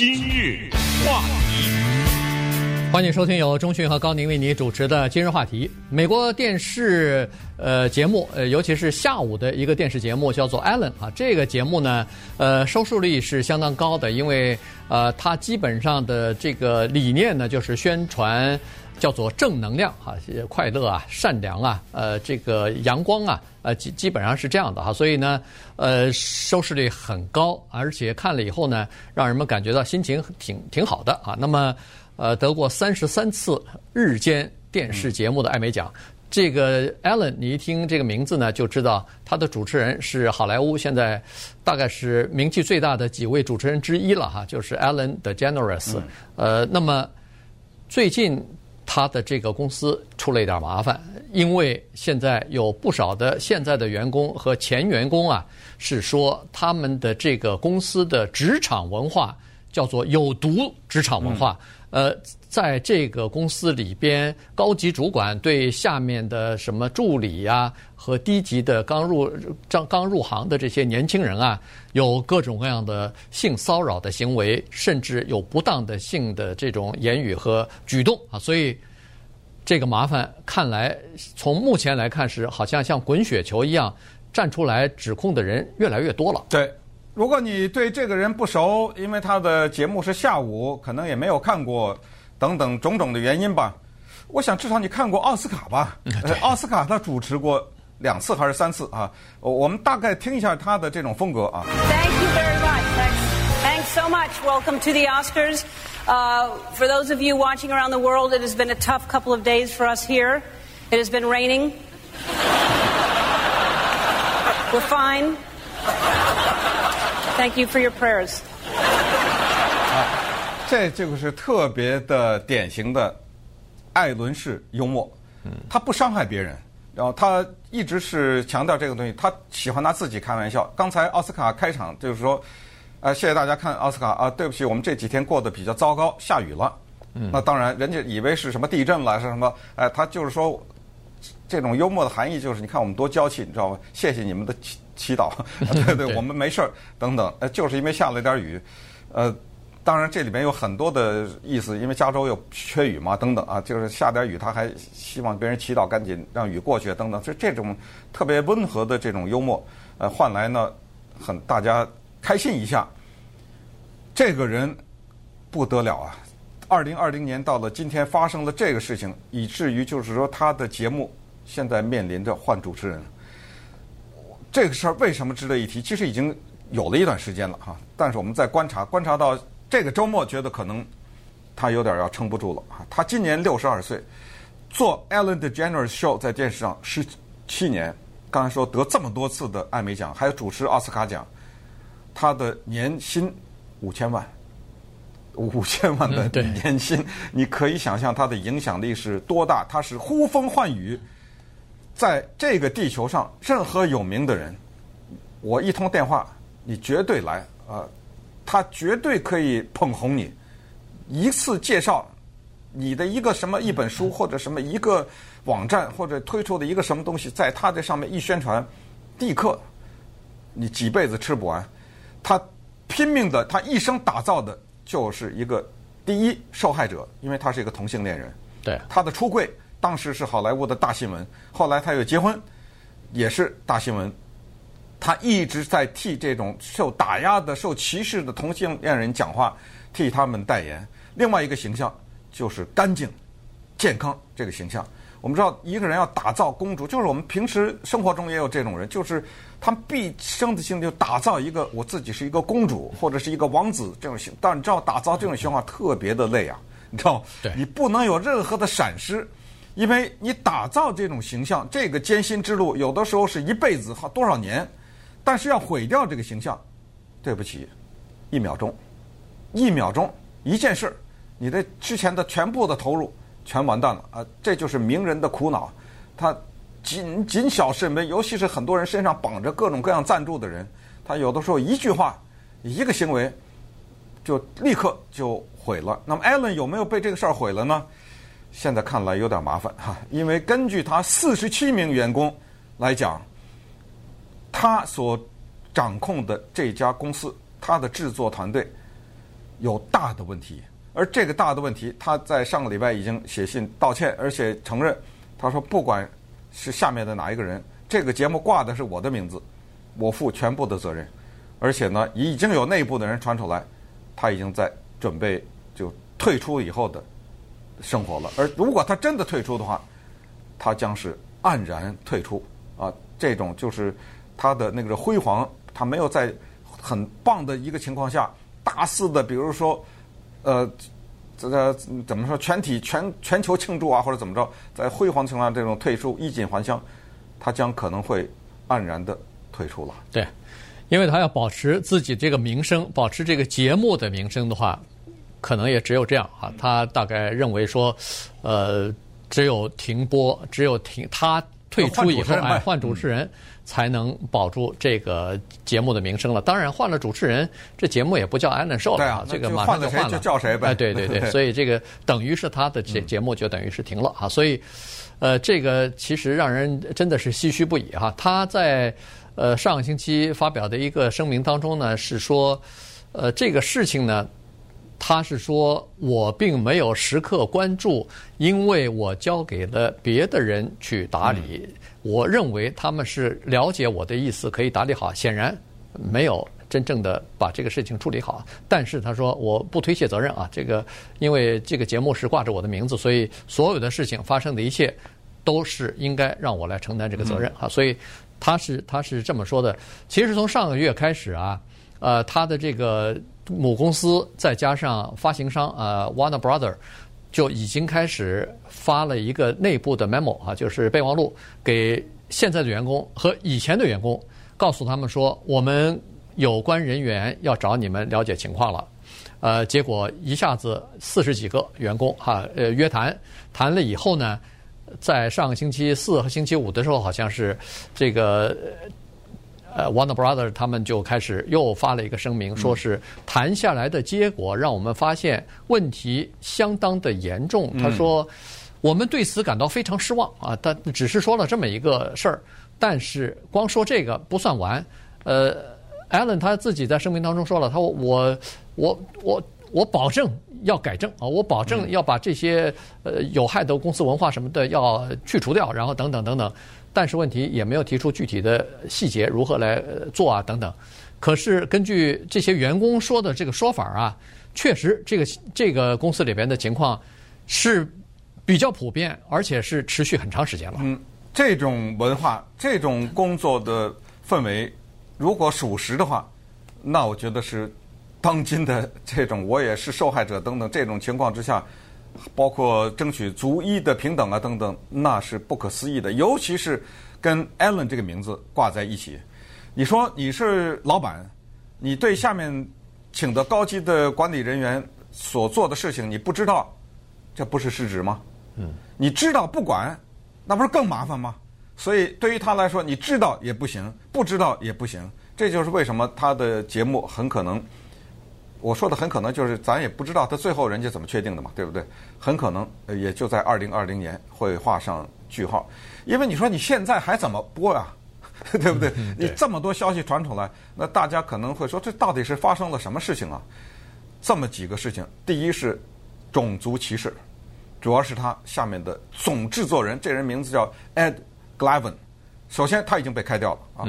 今日话题，欢迎收听由中讯和高宁为你主持的今日话题。美国电视呃节目呃，尤其是下午的一个电视节目叫做《Allen》啊，这个节目呢呃收视率是相当高的，因为呃它基本上的这个理念呢就是宣传。叫做正能量哈，快乐啊，善良啊，呃，这个阳光啊，呃，基基本上是这样的哈，所以呢，呃，收视率很高，而且看了以后呢，让人们感觉到心情挺挺好的啊。那么，呃，得过三十三次日间电视节目的艾美奖，这个 Ellen，你一听这个名字呢，就知道他的主持人是好莱坞现在大概是名气最大的几位主持人之一了哈，就是 Ellen DeGeneres。呃，那么最近。他的这个公司出了一点麻烦，因为现在有不少的现在的员工和前员工啊，是说他们的这个公司的职场文化叫做有毒职场文化。呃，在这个公司里边，高级主管对下面的什么助理呀和低级的刚入刚刚入行的这些年轻人啊，有各种各样的性骚扰的行为，甚至有不当的性的这种言语和举动啊，所以这个麻烦看来从目前来看是好像像滚雪球一样站出来指控的人越来越多了。对。如果你对这个人不熟，因为他的节目是下午，可能也没有看过，等等种种的原因吧。我想至少你看过奥斯卡吧？奥斯卡他主持过两次还是三次啊？我们大概听一下他的这种风格啊。Thank you very much. Thanks so much. Welcome to the Oscars. Uh, for those of you watching around the world, it has been a tough couple of days for us here. It has been raining. We're fine. Thank you for your prayers。啊，这这个是特别的典型的艾伦式幽默。嗯，他不伤害别人，然后他一直是强调这个东西，他喜欢拿自己开玩笑。刚才奥斯卡开场就是说，呃，谢谢大家看奥斯卡啊，对不起，我们这几天过得比较糟糕，下雨了。嗯，那当然，人家以为是什么地震了，是什么？哎，他就是说，这种幽默的含义就是，你看我们多娇气，你知道吗？谢谢你们的。祈祷，对对，我们没事儿，等等，呃，就是因为下了一点雨，呃，当然这里面有很多的意思，因为加州又缺雨嘛，等等啊，就是下点雨，他还希望别人祈祷赶紧让雨过去，等等，所以这种特别温和的这种幽默，呃，换来呢，很大家开心一下。这个人不得了啊！二零二零年到了今天，发生了这个事情，以至于就是说他的节目现在面临着换主持人。这个事儿为什么值得一提？其实已经有了一段时间了哈，但是我们在观察，观察到这个周末，觉得可能他有点要撑不住了啊。他今年六十二岁，做 Ellen DeGeneres Show 在电视上十七年，刚才说得这么多次的艾美奖，还有主持奥斯卡奖，他的年薪五千万，五千万的年薪，嗯、你可以想象他的影响力是多大？他是呼风唤雨。在这个地球上，任何有名的人，我一通电话，你绝对来啊！他绝对可以捧红你。一次介绍你的一个什么一本书，或者什么一个网站，或者推出的一个什么东西，在他这上面一宣传，立刻你几辈子吃不完。他拼命的，他一生打造的就是一个第一受害者，因为他是一个同性恋人。对，他的出柜。当时是好莱坞的大新闻，后来他又结婚，也是大新闻。他一直在替这种受打压的、受歧视的同性恋人讲话，替他们代言。另外一个形象就是干净、健康这个形象。我们知道，一个人要打造公主，就是我们平时生活中也有这种人，就是他们毕生的心就打造一个我自己是一个公主或者是一个王子这种形。但你知道，打造这种形象特别的累啊，你知道，对你不能有任何的闪失。因为你打造这种形象，这个艰辛之路，有的时候是一辈子，好多少年，但是要毁掉这个形象，对不起，一秒钟，一秒钟，一件事儿，你的之前的全部的投入全完蛋了啊！这就是名人的苦恼，他谨谨小慎微，尤其是很多人身上绑着各种各样赞助的人，他有的时候一句话，一个行为，就立刻就毁了。那么艾伦有没有被这个事儿毁了呢？现在看来有点麻烦哈，因为根据他四十七名员工来讲，他所掌控的这家公司，他的制作团队有大的问题。而这个大的问题，他在上个礼拜已经写信道歉，而且承认，他说不管是下面的哪一个人，这个节目挂的是我的名字，我负全部的责任。而且呢，已经有内部的人传出来，他已经在准备就退出以后的生活了。而如果他真的退出的话，他将是黯然退出啊！这种就是他的那个辉煌，他没有在很棒的一个情况下大肆的，比如说。呃，这个怎么说？全体全全球庆祝啊，或者怎么着，在辉煌情况下这种退出衣锦还乡，他将可能会黯然的退出了。对，因为他要保持自己这个名声，保持这个节目的名声的话，可能也只有这样啊。他大概认为说，呃，只有停播，只有停他退出以后，哎，换主持人。嗯才能保住这个节目的名声了。当然，换了主持人，这节目也不叫 Alan Show 了。对啊，这个马上就换了，就叫谁呗？哎，对对 对，所以这个等于是他的节节目就等于是停了啊。所以，呃，这个其实让人真的是唏嘘不已哈。他在呃上个星期发表的一个声明当中呢，是说，呃，这个事情呢，他是说我并没有时刻关注，因为我交给了别的人去打理。嗯我认为他们是了解我的意思，可以打理好。显然没有真正的把这个事情处理好。但是他说我不推卸责任啊，这个因为这个节目是挂着我的名字，所以所有的事情发生的一切都是应该让我来承担这个责任啊。所以他是他是这么说的。其实从上个月开始啊，呃，他的这个母公司再加上发行商呃 Warner Brother。就已经开始发了一个内部的 memo 啊，就是备忘录给现在的员工和以前的员工，告诉他们说，我们有关人员要找你们了解情况了。呃，结果一下子四十几个员工哈，呃，约谈谈了以后呢，在上个星期四和星期五的时候，好像是这个。呃，Warner Brother 他们就开始又发了一个声明，说是谈下来的结果让我们发现问题相当的严重。他说，我们对此感到非常失望啊，但只是说了这么一个事儿，但是光说这个不算完。呃，Allen 他自己在声明当中说了，他说我我我我保证要改正啊，我保证要把这些呃有害的公司文化什么的要去除掉，然后等等等等。但是问题也没有提出具体的细节如何来做啊等等。可是根据这些员工说的这个说法啊，确实这个这个公司里边的情况是比较普遍，而且是持续很长时间了。嗯，这种文化、这种工作的氛围，如果属实的话，那我觉得是当今的这种我也是受害者等等这种情况之下。包括争取族裔的平等啊等等，那是不可思议的。尤其是跟 Allen 这个名字挂在一起，你说你是老板，你对下面请的高级的管理人员所做的事情你不知道，这不是失职吗？嗯，你知道不管，那不是更麻烦吗？所以对于他来说，你知道也不行，不知道也不行。这就是为什么他的节目很可能。我说的很可能就是咱也不知道他最后人家怎么确定的嘛，对不对？很可能也就在二零二零年会画上句号，因为你说你现在还怎么播呀，对不对？你这么多消息传出来，那大家可能会说这到底是发生了什么事情啊？这么几个事情，第一是种族歧视，主要是他下面的总制作人，这人名字叫 Ed Glavin，首先他已经被开掉了啊，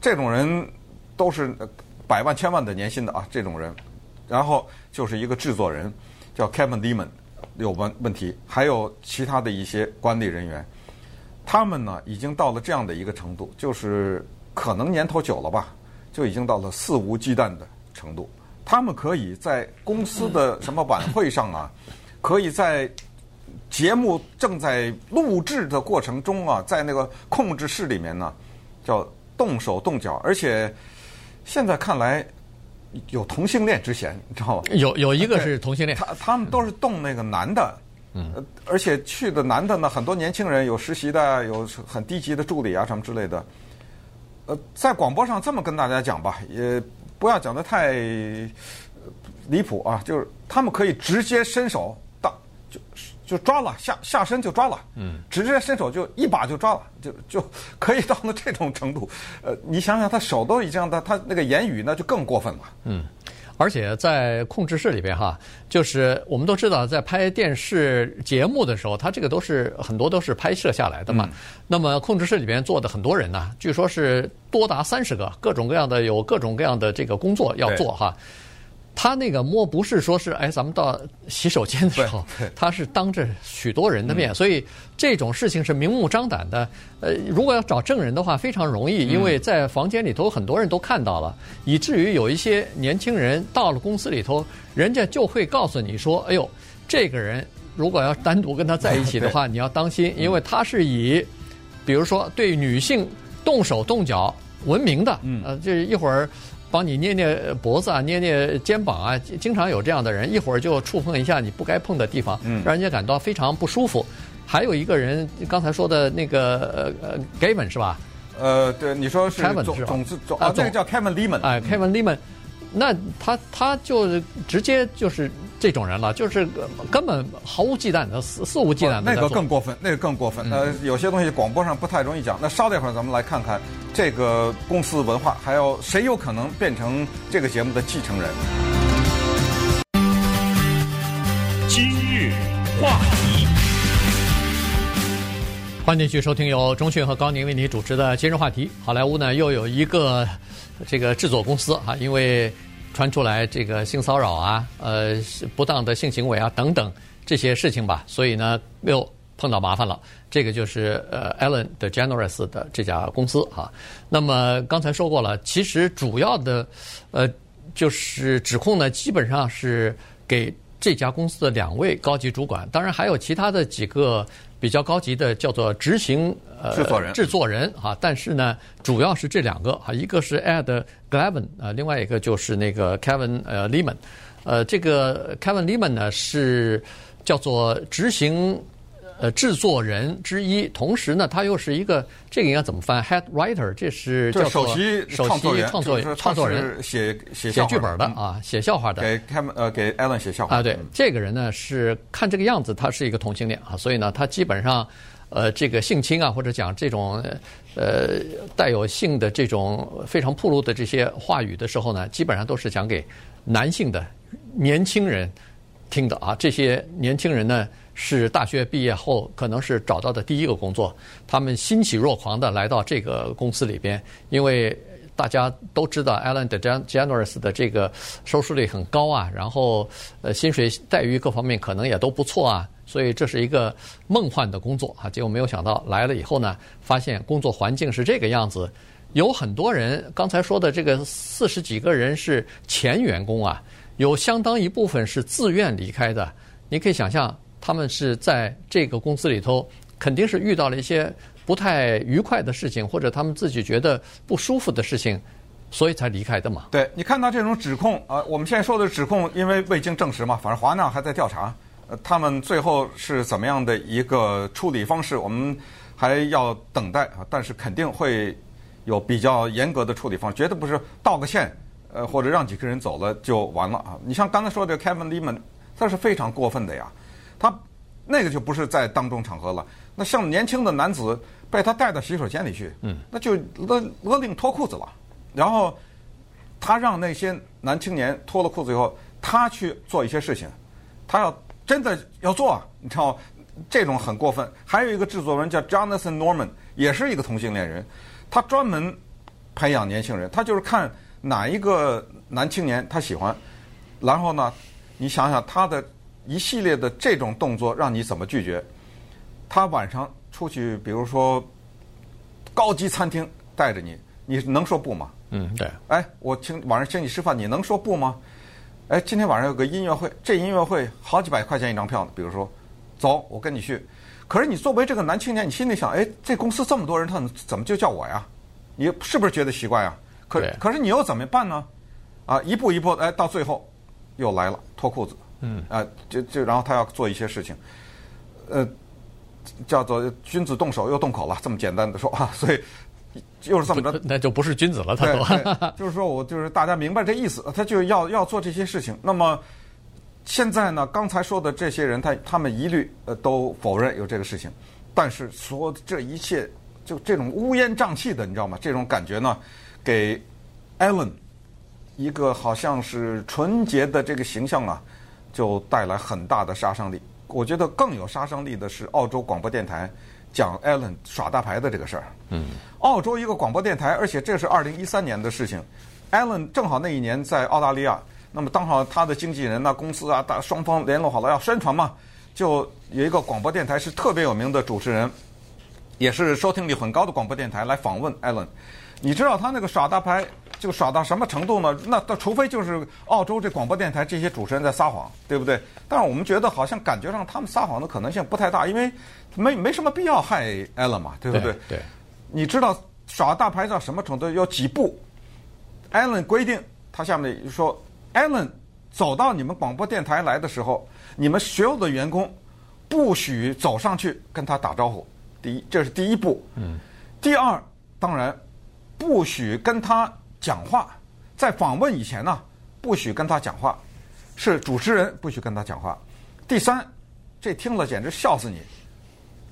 这种人都是百万千万的年薪的啊，这种人。然后就是一个制作人，叫 Kevin Lehman，有问问题，还有其他的一些管理人员，他们呢已经到了这样的一个程度，就是可能年头久了吧，就已经到了肆无忌惮的程度。他们可以在公司的什么晚会上啊，可以在节目正在录制的过程中啊，在那个控制室里面呢，叫动手动脚，而且现在看来。有同性恋之嫌，你知道吗？有有一个是同性恋，他他们都是动那个男的，嗯，而且去的男的呢，很多年轻人有实习的，有很低级的助理啊什么之类的。呃，在广播上这么跟大家讲吧，也不要讲的太离谱啊，就是他们可以直接伸手到就。就抓了，下下身就抓了，嗯，直接伸手就一把就抓了，就就可以到了这种程度。呃，你想想，他手都已经，他他那个言语那就更过分了。嗯，而且在控制室里边哈，就是我们都知道，在拍电视节目的时候，他这个都是很多都是拍摄下来的嘛。嗯、那么控制室里边坐的很多人呢，据说是多达三十个，各种各样的有各种各样的这个工作要做哈。他那个摸不是说是哎，咱们到洗手间的时候，他是当着许多人的面，所以这种事情是明目张胆的。呃，如果要找证人的话，非常容易，因为在房间里头很多人都看到了，以至于有一些年轻人到了公司里头，人家就会告诉你说：“哎呦，这个人如果要单独跟他在一起的话，你要当心，因为他是以，比如说对女性动手动脚闻名的，呃，就是一会儿。”帮你捏捏脖子啊，捏捏肩膀啊，经常有这样的人，一会儿就触碰一下你不该碰的地方，让人家感到非常不舒服。还有一个人，刚才说的那个呃呃，Gavin 是吧？呃，对，你说是 Kevin 总总总总啊，这个叫 Kevin Lehman，哎，Kevin Lehman。那他他就直接就是这种人了，就是根本毫无忌惮的肆肆无忌惮的。那个更过分，那个更过分。呃，有些东西广播上不太容易讲。那稍等一会儿，咱们来看看这个公司文化，还有谁有可能变成这个节目的继承人。今日话题，欢迎继续收听由钟讯和高宁为你主持的今日话题。好莱坞呢又有一个。这个制作公司啊，因为传出来这个性骚扰啊、呃不当的性行为啊等等这些事情吧，所以呢又碰到麻烦了。这个就是呃 Ellen DeGeneres 的这家公司啊。那么刚才说过了，其实主要的呃就是指控呢，基本上是给这家公司的两位高级主管，当然还有其他的几个。比较高级的叫做执行呃制作人制作人啊，但是呢，主要是这两个啊，一个是 Ed Glavin 啊，另外一个就是那个 Kevin 呃 Leman，呃，这个 Kevin Leman 呢是叫做执行。呃，制作人之一，同时呢，他又是一个这个应该怎么翻？Head writer，这是叫做首席首席创作创作人，写写写剧本的啊，写笑话的。给给 Ellen 写笑话啊，对，这个人呢是看这个样子，他是一个同性恋啊，所以呢，他基本上呃，这个性侵啊，或者讲这种呃带有性的这种非常暴露的这些话语的时候呢，基本上都是讲给男性的年轻人听的啊，这些年轻人呢。是大学毕业后可能是找到的第一个工作，他们欣喜若狂地来到这个公司里边，因为大家都知道 Ellen DeGeneres 的这个收视率很高啊，然后呃薪水待遇各方面可能也都不错啊，所以这是一个梦幻的工作啊。结果没有想到来了以后呢，发现工作环境是这个样子，有很多人刚才说的这个四十几个人是前员工啊，有相当一部分是自愿离开的，你可以想象。他们是在这个公司里头，肯定是遇到了一些不太愉快的事情，或者他们自己觉得不舒服的事情，所以才离开的嘛。对，你看到这种指控啊、呃，我们现在说的指控，因为未经证实嘛，反正华纳还在调查，呃，他们最后是怎么样的一个处理方式，我们还要等待啊。但是肯定会有比较严格的处理方式，绝对不是道个歉，呃，或者让几个人走了就完了啊。你像刚才说的 Kevin Leman，他是非常过分的呀。他那个就不是在当众场合了。那像年轻的男子被他带到洗手间里去，嗯，那就勒勒令脱裤子了。然后他让那些男青年脱了裤子以后，他去做一些事情，他要真的要做啊，你知道这种很过分。还有一个制作人叫 Jonathan Norman，也是一个同性恋人，他专门培养年轻人，他就是看哪一个男青年他喜欢，然后呢，你想想他的。一系列的这种动作让你怎么拒绝？他晚上出去，比如说高级餐厅带着你，你能说不吗？嗯，对。哎，我请晚上请你吃饭，你能说不吗？哎，今天晚上有个音乐会，这音乐会好几百块钱一张票呢。比如说，走，我跟你去。可是你作为这个男青年，你心里想，哎，这公司这么多人，他怎么就叫我呀？你是不是觉得奇怪呀？可可是你又怎么办呢？啊，一步一步，哎，到最后又来了，脱裤子。嗯啊，就就然后他要做一些事情，呃，叫做君子动手又动口了，这么简单的说啊，所以又是这么着，那就不是君子了，他都 就是说我就是大家明白这意思，他就要要做这些事情。那么现在呢，刚才说的这些人，他他们一律呃都否认有这个事情，但是说这一切就这种乌烟瘴气的，你知道吗？这种感觉呢，给 Allen 一个好像是纯洁的这个形象啊，就带来很大的杀伤力。我觉得更有杀伤力的是澳洲广播电台讲艾伦耍大牌的这个事儿。嗯，澳洲一个广播电台，而且这是二零一三年的事情，艾伦正好那一年在澳大利亚，那么当好他的经纪人呐、公司啊，大双方联络好了要宣传嘛，就有一个广播电台是特别有名的主持人，也是收听率很高的广播电台来访问艾伦。你知道他那个耍大牌就耍到什么程度呢？那那除非就是澳洲这广播电台这些主持人在撒谎，对不对？但是我们觉得好像感觉上他们撒谎的可能性不太大，因为没没什么必要害艾伦嘛，对不对？对。对你知道耍大牌到什么程度？有几步？艾伦规定他下面说，艾伦走到你们广播电台来的时候，你们所有的员工不许走上去跟他打招呼。第一，这是第一步。嗯。第二，当然。不许跟他讲话，在访问以前呢，不许跟他讲话，是主持人不许跟他讲话。第三，这听了简直笑死你，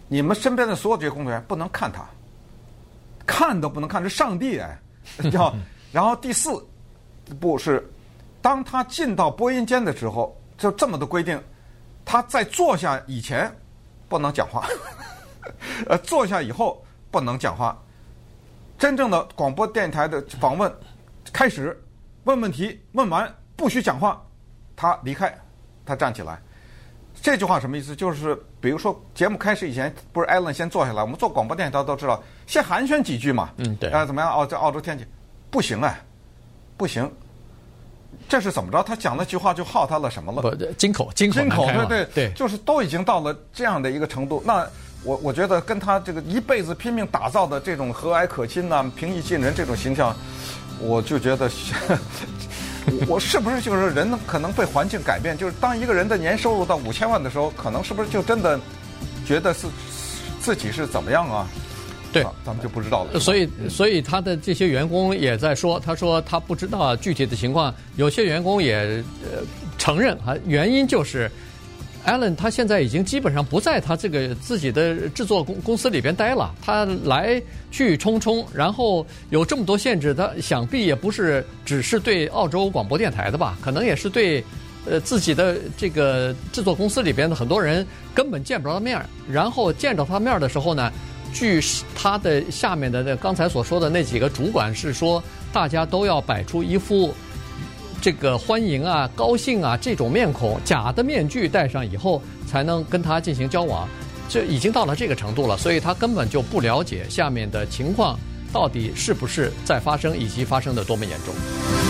你们身边的所有这些工作人员不能看他，看都不能看，是上帝哎，叫。然后第四步是，当他进到播音间的时候，就这么的规定，他在坐下以前不能讲话，呃，坐下以后不能讲话。真正的广播电台的访问开始，问问题问完不许讲话，他离开，他站起来。这句话什么意思？就是比如说节目开始以前，不是艾伦先坐下来，我们做广播电台都知道，先寒暄几句嘛。嗯，对。啊，怎么样？澳在澳洲天气不行哎，不行。这是怎么着？他讲那句话就耗他了什么了？不，金口，金口，金口，对对对，就是都已经到了这样的一个程度，那。我我觉得跟他这个一辈子拼命打造的这种和蔼可亲呐、啊、平易近人这种形象，我就觉得，我是不是就是人可能被环境改变？就是当一个人的年收入到五千万的时候，可能是不是就真的觉得是自己是怎么样啊？对，咱们就不知道了。所以，所以他的这些员工也在说，他说他不知道具体的情况。有些员工也呃承认啊，原因就是。Alan 他现在已经基本上不在他这个自己的制作公公司里边待了，他来去匆匆，然后有这么多限制，他想必也不是只是对澳洲广播电台的吧，可能也是对呃自己的这个制作公司里边的很多人根本见不着他面，然后见着他面的时候呢，据他的下面的那刚才所说的那几个主管是说，大家都要摆出一副。这个欢迎啊、高兴啊这种面孔，假的面具戴上以后，才能跟他进行交往，这已经到了这个程度了，所以他根本就不了解下面的情况到底是不是在发生，以及发生的多么严重。